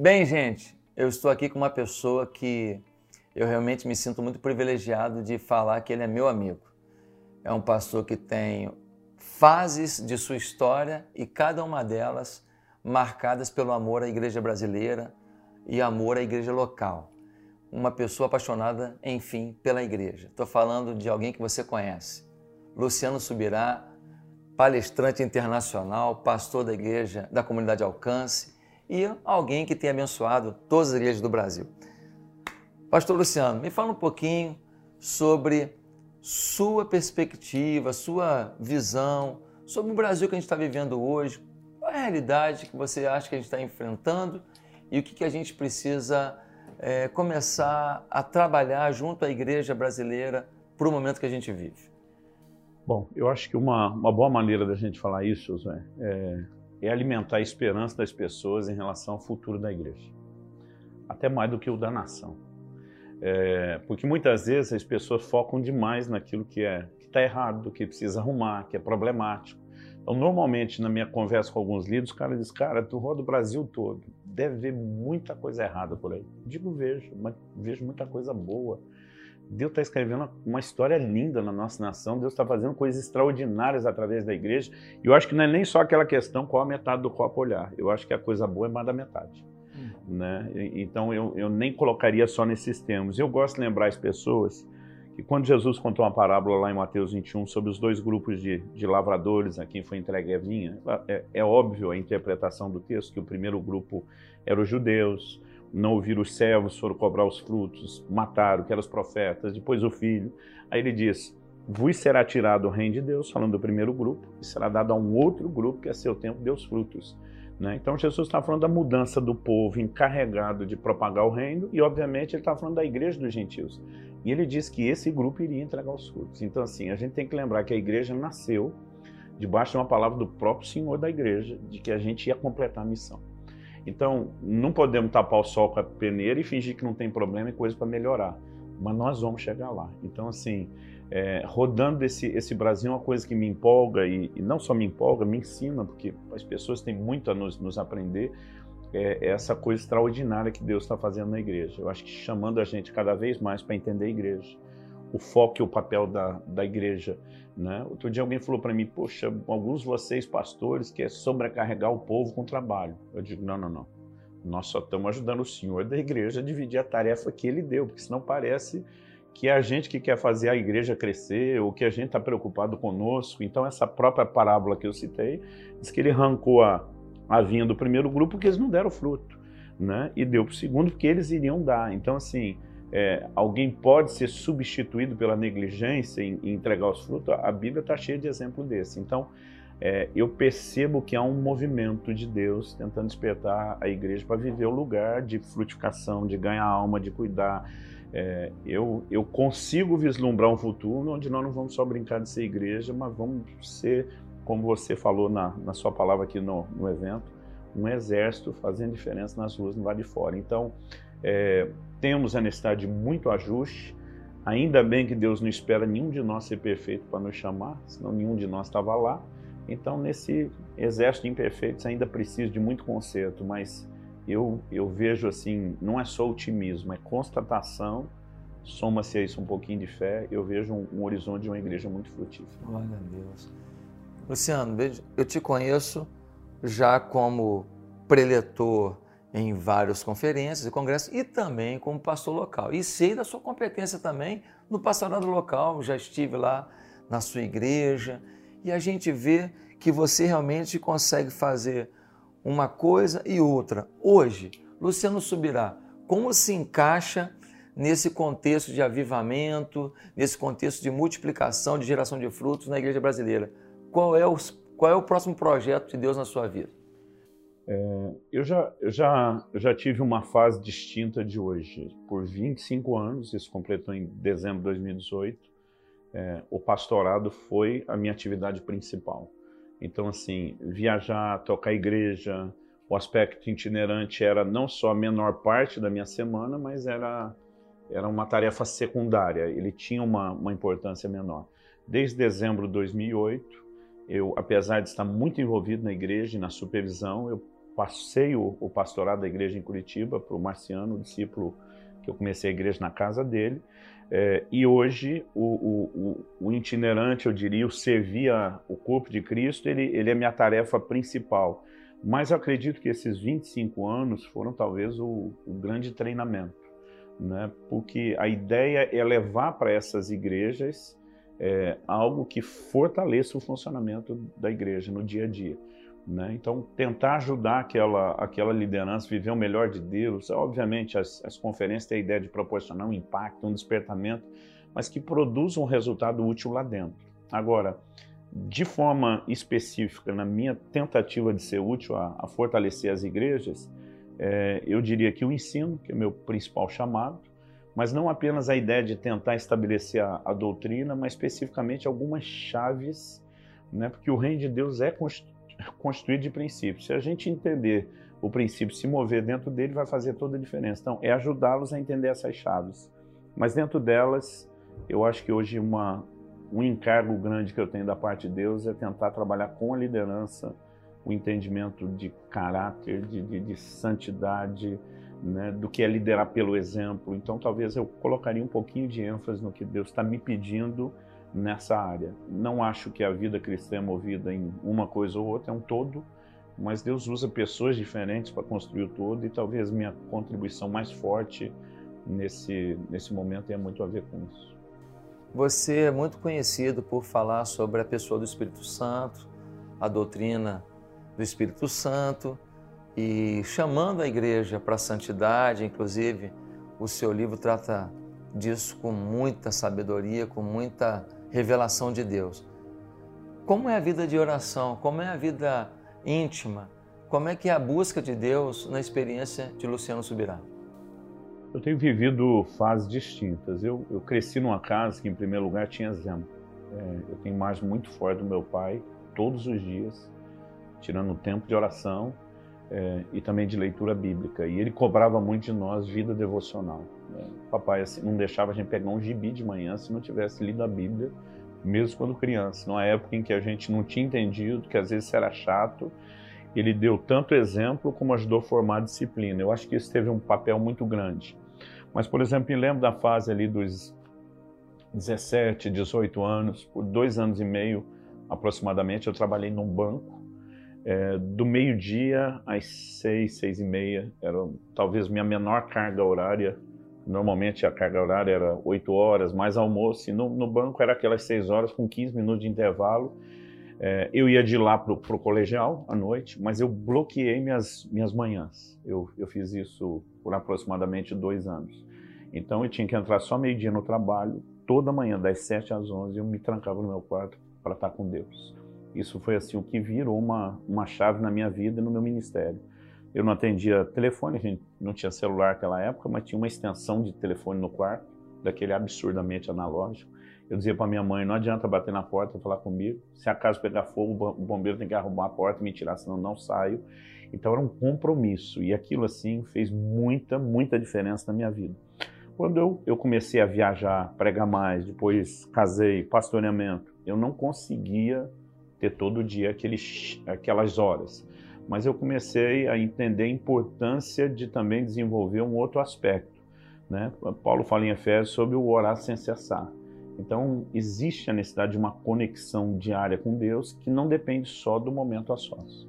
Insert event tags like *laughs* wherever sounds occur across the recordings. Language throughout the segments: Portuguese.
Bem, gente, eu estou aqui com uma pessoa que eu realmente me sinto muito privilegiado de falar que ele é meu amigo. É um pastor que tem fases de sua história e cada uma delas marcadas pelo amor à igreja brasileira e amor à igreja local. Uma pessoa apaixonada, enfim, pela igreja. Estou falando de alguém que você conhece. Luciano Subirá, palestrante internacional, pastor da igreja da comunidade Alcance e alguém que tem abençoado todas as igrejas do Brasil. Pastor Luciano, me fala um pouquinho sobre sua perspectiva, sua visão sobre o Brasil que a gente está vivendo hoje. Qual é a realidade que você acha que a gente está enfrentando e o que, que a gente precisa é, começar a trabalhar junto à igreja brasileira para o momento que a gente vive? Bom, eu acho que uma, uma boa maneira da gente falar isso, Zé, é, é alimentar a esperança das pessoas em relação ao futuro da igreja. Até mais do que o da nação. É, porque muitas vezes as pessoas focam demais naquilo que é que está errado, que precisa arrumar, que é problemático. Então, normalmente, na minha conversa com alguns líderes, o cara diz, cara, tu roda o Brasil todo, deve ver muita coisa errada por aí. Digo, vejo, mas vejo muita coisa boa. Deus está escrevendo uma história linda na nossa nação, Deus está fazendo coisas extraordinárias através da igreja. E eu acho que não é nem só aquela questão qual a metade do copo olhar. Eu acho que a coisa boa é mais da metade. Hum. Né? Então eu, eu nem colocaria só nesses termos. Eu gosto de lembrar as pessoas que quando Jesus contou uma parábola lá em Mateus 21 sobre os dois grupos de, de lavradores a quem foi entregue a vinha, é, é óbvio a interpretação do texto que o primeiro grupo eram os judeus, não ouviram os servos, foram cobrar os frutos, mataram, que eram os profetas, depois o filho. Aí ele diz: Vos será tirado o reino de Deus, falando do primeiro grupo, e será dado a um outro grupo que a seu tempo deu os frutos. Né? Então Jesus está falando da mudança do povo encarregado de propagar o reino, e obviamente ele está falando da igreja dos gentios. E ele diz que esse grupo iria entregar os frutos. Então, assim, a gente tem que lembrar que a igreja nasceu debaixo de uma palavra do próprio Senhor da igreja, de que a gente ia completar a missão. Então, não podemos tapar o sol com a peneira e fingir que não tem problema e coisa para melhorar. Mas nós vamos chegar lá. Então, assim, é, rodando esse, esse Brasil é uma coisa que me empolga e, e, não só me empolga, me ensina, porque as pessoas têm muito a nos, nos aprender. É, é essa coisa extraordinária que Deus está fazendo na igreja. Eu acho que chamando a gente cada vez mais para entender a igreja, o foco e o papel da, da igreja. Né? Outro dia alguém falou para mim, poxa, alguns de vocês pastores querem sobrecarregar o povo com trabalho. Eu digo, não, não, não. Nós só estamos ajudando o senhor da igreja a dividir a tarefa que ele deu, porque senão parece que é a gente que quer fazer a igreja crescer, ou que a gente está preocupado conosco. Então, essa própria parábola que eu citei, diz que ele arrancou a, a vinha do primeiro grupo porque eles não deram fruto, né? E deu para o segundo porque eles iriam dar. Então, assim, é, alguém pode ser substituído pela negligência em, em entregar os frutos, a Bíblia está cheia de exemplo desse. Então, é, eu percebo que há um movimento de Deus tentando despertar a igreja para viver o lugar de frutificação, de ganhar alma, de cuidar. É, eu, eu consigo vislumbrar um futuro onde nós não vamos só brincar de ser igreja, mas vamos ser, como você falou na, na sua palavra aqui no, no evento, um exército fazendo diferença nas ruas no Vale de Fora. Então, é, temos a necessidade de muito ajuste. Ainda bem que Deus não espera nenhum de nós ser perfeito para nos chamar, senão nenhum de nós estava lá. Então, nesse exército de imperfeitos, ainda precisa de muito conserto, mas eu, eu vejo assim, não é só otimismo, é constatação, soma-se a isso um pouquinho de fé, eu vejo um, um horizonte de uma igreja muito frutífera. Glória a Deus. Luciano, eu te conheço já como preletor em várias conferências e congressos e também como pastor local. E sei da sua competência também no pastorado local, já estive lá na sua igreja e a gente vê que você realmente consegue fazer uma coisa e outra. Hoje, Luciano Subirá, como se encaixa nesse contexto de avivamento, nesse contexto de multiplicação, de geração de frutos na igreja brasileira? Qual é o, qual é o próximo projeto de Deus na sua vida? É, eu, já, eu, já, já tive uma fase distinta de hoje. Por 25 anos, isso completou em dezembro de 2018, é, o pastorado foi a minha atividade principal. Então, assim, viajar, tocar igreja, o aspecto itinerante era não só a menor parte da minha semana, mas era, era uma tarefa secundária, ele tinha uma, uma importância menor. Desde dezembro de 2008, eu, apesar de estar muito envolvido na igreja e na supervisão, eu passei o, o pastorado da igreja em Curitiba para o Marciano, discípulo que eu comecei a igreja na casa dele. É, e hoje o, o, o, itinerante, eu diria, o servir o corpo de Cristo, ele, ele é minha tarefa principal. Mas eu acredito que esses 25 anos foram talvez o, o grande treinamento, né? porque a ideia é levar para essas igrejas é, algo que fortaleça o funcionamento da igreja no dia a dia. Né? Então, tentar ajudar aquela, aquela liderança a viver o melhor de Deus. Obviamente, as, as conferências têm a ideia de proporcionar um impacto, um despertamento, mas que produza um resultado útil lá dentro. Agora, de forma específica, na minha tentativa de ser útil a, a fortalecer as igrejas, é, eu diria que o ensino, que é meu principal chamado, mas não apenas a ideia de tentar estabelecer a, a doutrina, mas especificamente algumas chaves, né? porque o reino de Deus é construído de princípios. Se a gente entender o princípio, se mover dentro dele, vai fazer toda a diferença. Então, é ajudá-los a entender essas chaves. Mas dentro delas, eu acho que hoje uma, um encargo grande que eu tenho da parte de Deus é tentar trabalhar com a liderança o entendimento de caráter, de, de, de santidade, né, do que é liderar pelo exemplo. Então, talvez eu colocaria um pouquinho de ênfase no que Deus está me pedindo nessa área. Não acho que a vida cristã é movida em uma coisa ou outra, é um todo, mas Deus usa pessoas diferentes para construir o todo e talvez minha contribuição mais forte nesse, nesse momento tenha muito a ver com isso. Você é muito conhecido por falar sobre a pessoa do Espírito Santo, a doutrina do Espírito Santo e chamando a igreja para a santidade, inclusive o seu livro trata disso com muita sabedoria, com muita revelação de Deus. Como é a vida de oração? Como é a vida íntima? Como é que é a busca de Deus na experiência de Luciano Subirá? Eu tenho vivido fases distintas. Eu, eu cresci numa casa que, em primeiro lugar, tinha Zen. É, eu tenho imagem muito forte do meu pai, todos os dias, tirando o tempo de oração é, e também de leitura bíblica. E ele cobrava muito de nós vida devocional. Papai assim, não deixava a gente pegar um gibi de manhã se não tivesse lido a Bíblia, mesmo quando criança. Numa época em que a gente não tinha entendido, que às vezes era chato, ele deu tanto exemplo como ajudou a formar a disciplina. Eu acho que isso teve um papel muito grande. Mas, por exemplo, me lembro da fase ali dos 17, 18 anos, por dois anos e meio aproximadamente, eu trabalhei num banco. É, do meio-dia às seis, seis e meia, era talvez minha menor carga horária Normalmente a carga horária era 8 horas, mais almoço, e no, no banco era aquelas 6 horas com 15 minutos de intervalo. É, eu ia de lá para o colegial à noite, mas eu bloqueei minhas, minhas manhãs. Eu, eu fiz isso por aproximadamente dois anos. Então eu tinha que entrar só meio-dia no trabalho, toda manhã, das 7 às 11, eu me trancava no meu quarto para estar com Deus. Isso foi assim o que virou uma, uma chave na minha vida e no meu ministério. Eu não atendia telefone, a gente não tinha celular naquela época, mas tinha uma extensão de telefone no quarto, daquele absurdamente analógico. Eu dizia para minha mãe, não adianta bater na porta e falar comigo. Se a casa pegar fogo, o bombeiro tem que arrumar a porta e me tirar, senão não saio. Então era um compromisso e aquilo assim fez muita, muita diferença na minha vida. Quando eu, eu comecei a viajar, pregar mais, depois casei, pastoreamento, eu não conseguia ter todo dia aqueles, aquelas horas mas eu comecei a entender a importância de também desenvolver um outro aspecto. Né? Paulo fala em Efésios sobre o orar sem cessar. Então, existe a necessidade de uma conexão diária com Deus que não depende só do momento a sós.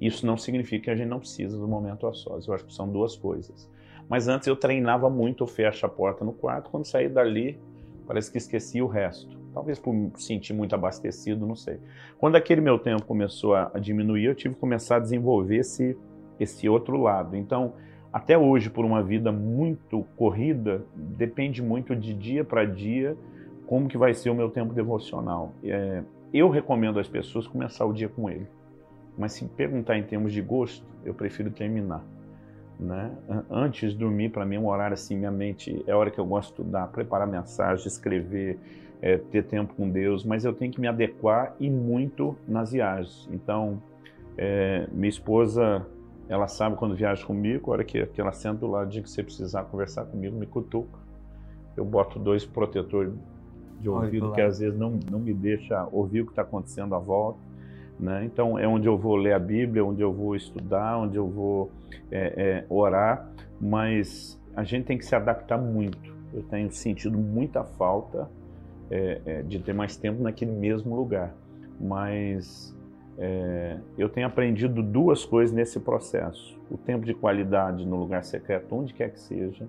Isso não significa que a gente não precisa do momento a sós. Eu acho que são duas coisas. Mas antes eu treinava muito, eu fecho a porta no quarto, quando saí dali, parece que esqueci o resto. Talvez por me sentir muito abastecido, não sei. Quando aquele meu tempo começou a, diminuir, eu tive que começar a desenvolver esse, esse outro lado. Então, até hoje, por uma vida muito corrida, depende muito de dia para dia como que vai ser o meu tempo devocional. É, eu recomendo às pessoas começar o dia com ele. Mas se perguntar em termos de gosto, eu prefiro terminar. Né? Antes de dormir, para mim, é um horário assim, minha mente é a hora que eu gosto de estudar, preparar mensagem, escrever, é, ter tempo com Deus, mas eu tenho que me adequar e muito nas viagens. Então, é, minha esposa, ela sabe quando viaja comigo, a hora que, que ela senta do lado, diz que você precisar conversar comigo, me cutuca. Eu boto dois protetores de ouvido que às vezes não, não me deixa ouvir o que está acontecendo à volta. Né? Então, é onde eu vou ler a Bíblia, onde eu vou estudar, onde eu vou é, é, orar, mas a gente tem que se adaptar muito. Eu tenho sentido muita falta é, é de ter mais tempo naquele mesmo lugar, mas é, eu tenho aprendido duas coisas nesse processo. O tempo de qualidade no lugar secreto, onde quer que seja,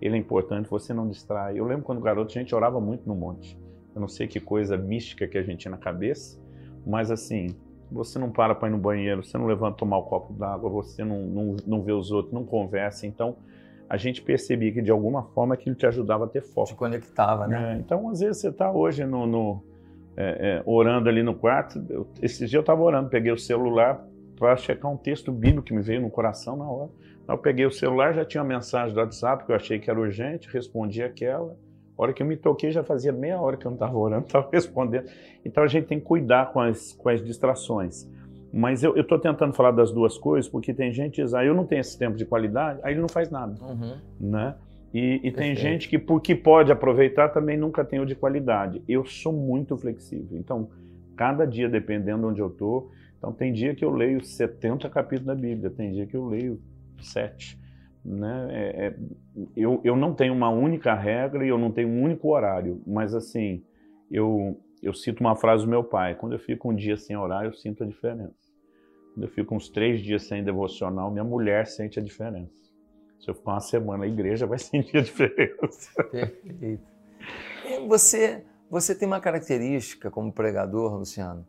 ele é importante, você não distrai. Eu lembro quando garoto a gente orava muito no monte. Eu não sei que coisa mística que a gente tinha na cabeça, mas assim, você não para para ir no banheiro, você não levanta tomar o um copo d'água, você não, não, não vê os outros, não conversa. Então, a gente percebia que de alguma forma aquilo te ajudava a ter foco. Te conectava, né? É, então, às vezes, você está hoje no, no é, é, orando ali no quarto. Eu, esses dias eu estava orando, peguei o celular para checar um texto bíblico que me veio no coração na hora. Eu peguei o celular, já tinha uma mensagem do WhatsApp que eu achei que era urgente, respondi aquela. A hora que eu me toquei, já fazia meia hora que eu não estava orando, *laughs* estava respondendo. Então a gente tem que cuidar com as, com as distrações. Mas eu estou tentando falar das duas coisas, porque tem gente que diz, ah, eu não tenho esse tempo de qualidade, aí ele não faz nada. Uhum. Né? E, e tem gente que, porque pode aproveitar, também nunca tem o de qualidade. Eu sou muito flexível. Então, cada dia, dependendo de onde eu estou, então tem dia que eu leio 70 capítulos da Bíblia, tem dia que eu leio 7. Né? É, é, eu, eu não tenho uma única regra e eu não tenho um único horário, mas assim, eu, eu cito uma frase do meu pai: quando eu fico um dia sem orar, eu sinto a diferença. Quando eu fico uns três dias sem devocional, minha mulher sente a diferença. Se eu ficar uma semana na igreja, vai *laughs* sentir a diferença. Perfeito. Você, você tem uma característica como pregador, Luciano,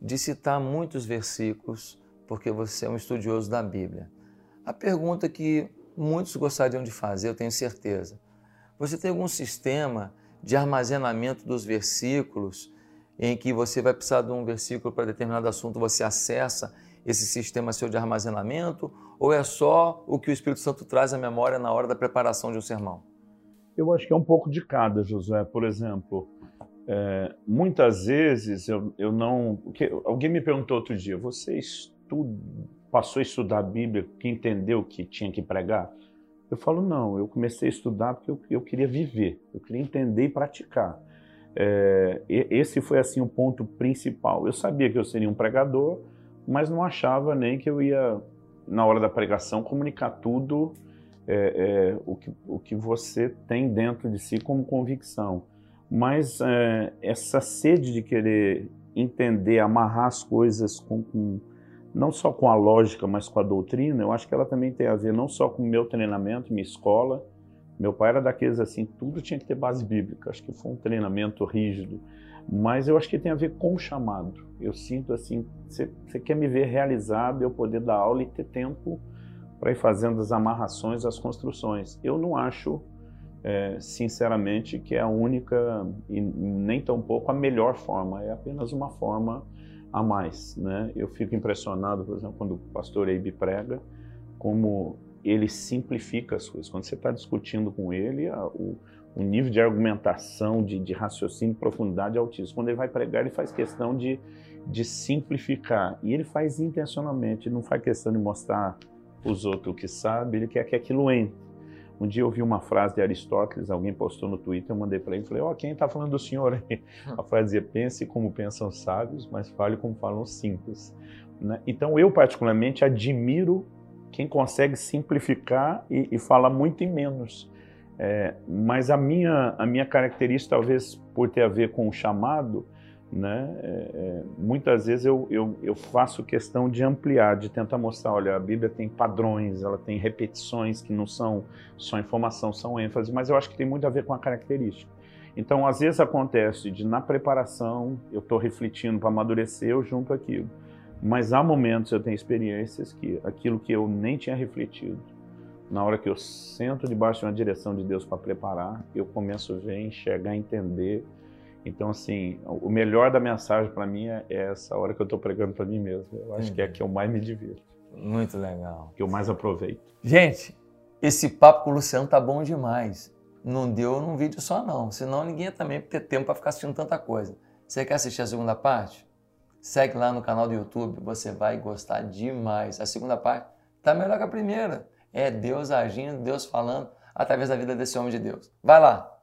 de citar muitos versículos, porque você é um estudioso da Bíblia. A pergunta que muitos gostariam de fazer, eu tenho certeza. Você tem algum sistema de armazenamento dos versículos em que você vai precisar de um versículo para determinado assunto, você acessa esse sistema seu de armazenamento ou é só o que o Espírito Santo traz à memória na hora da preparação de um sermão? Eu acho que é um pouco de cada, José. Por exemplo, é, muitas vezes eu, eu não. Alguém me perguntou outro dia: você estuda, passou a estudar a Bíblia, que entendeu que tinha que pregar? Eu falo, não, eu comecei a estudar porque eu, eu queria viver, eu queria entender e praticar. É, esse foi assim o ponto principal. Eu sabia que eu seria um pregador, mas não achava nem que eu ia, na hora da pregação, comunicar tudo é, é, o, que, o que você tem dentro de si como convicção. Mas é, essa sede de querer entender, amarrar as coisas com, com não só com a lógica, mas com a doutrina, eu acho que ela também tem a ver não só com o meu treinamento, minha escola. Meu pai era daqueles assim, tudo tinha que ter base bíblica. Acho que foi um treinamento rígido. Mas eu acho que tem a ver com o chamado. Eu sinto assim, você quer me ver realizado, eu poder dar aula e ter tempo para ir fazendo as amarrações, as construções. Eu não acho, é, sinceramente, que é a única e nem tão pouco a melhor forma. É apenas uma forma a mais. Né? Eu fico impressionado, por exemplo, quando o pastor Eibe prega, como ele simplifica as coisas. Quando você está discutindo com ele, a, o, o, nível de argumentação, de, de raciocínio, profundidade é altíssimo. Quando ele vai pregar, ele faz questão de, de simplificar. E ele faz intencionalmente, ele não faz questão de mostrar os outros o que sabe, ele quer que aquilo entre. Um dia eu vi uma frase de Aristóteles, alguém postou no Twitter, eu mandei para ele e falei: Ó, oh, quem está falando do senhor aí? *laughs* A frase dizia: pense como pensam os sábios, mas fale como falam simples. Né? Então eu, particularmente, admiro quem consegue simplificar e, e fala muito em menos. É, mas a minha, a minha característica, talvez por ter a ver com o chamado, né? É, é, muitas vezes eu, eu, eu, faço questão de ampliar, de tentar mostrar, olha, a Bíblia tem padrões, ela tem repetições que não são só informação, são ênfase, mas eu acho que tem muito a ver com a característica. Então, às vezes acontece de na preparação eu estou refletindo para amadurecer, eu junto aquilo. Mas há momentos eu tenho experiências que aquilo que eu nem tinha refletido, na hora que eu sento debaixo de uma direção de Deus para preparar, eu começo a ver, enxergar, entender então, assim, o melhor da mensagem para mim é essa hora que eu estou pregando para mim mesmo. Eu acho que é a que eu mais me divirto. Muito legal. Que eu mais aproveito. Gente, esse papo com o Luciano tá bom demais. Não deu num vídeo só, não. Senão ninguém ia também ter tempo para ficar assistindo tanta coisa. Você quer assistir a segunda parte? Segue lá no canal do YouTube, você vai gostar demais. A segunda parte tá melhor que a primeira. É Deus agindo, Deus falando através da vida desse homem de Deus. Vai lá!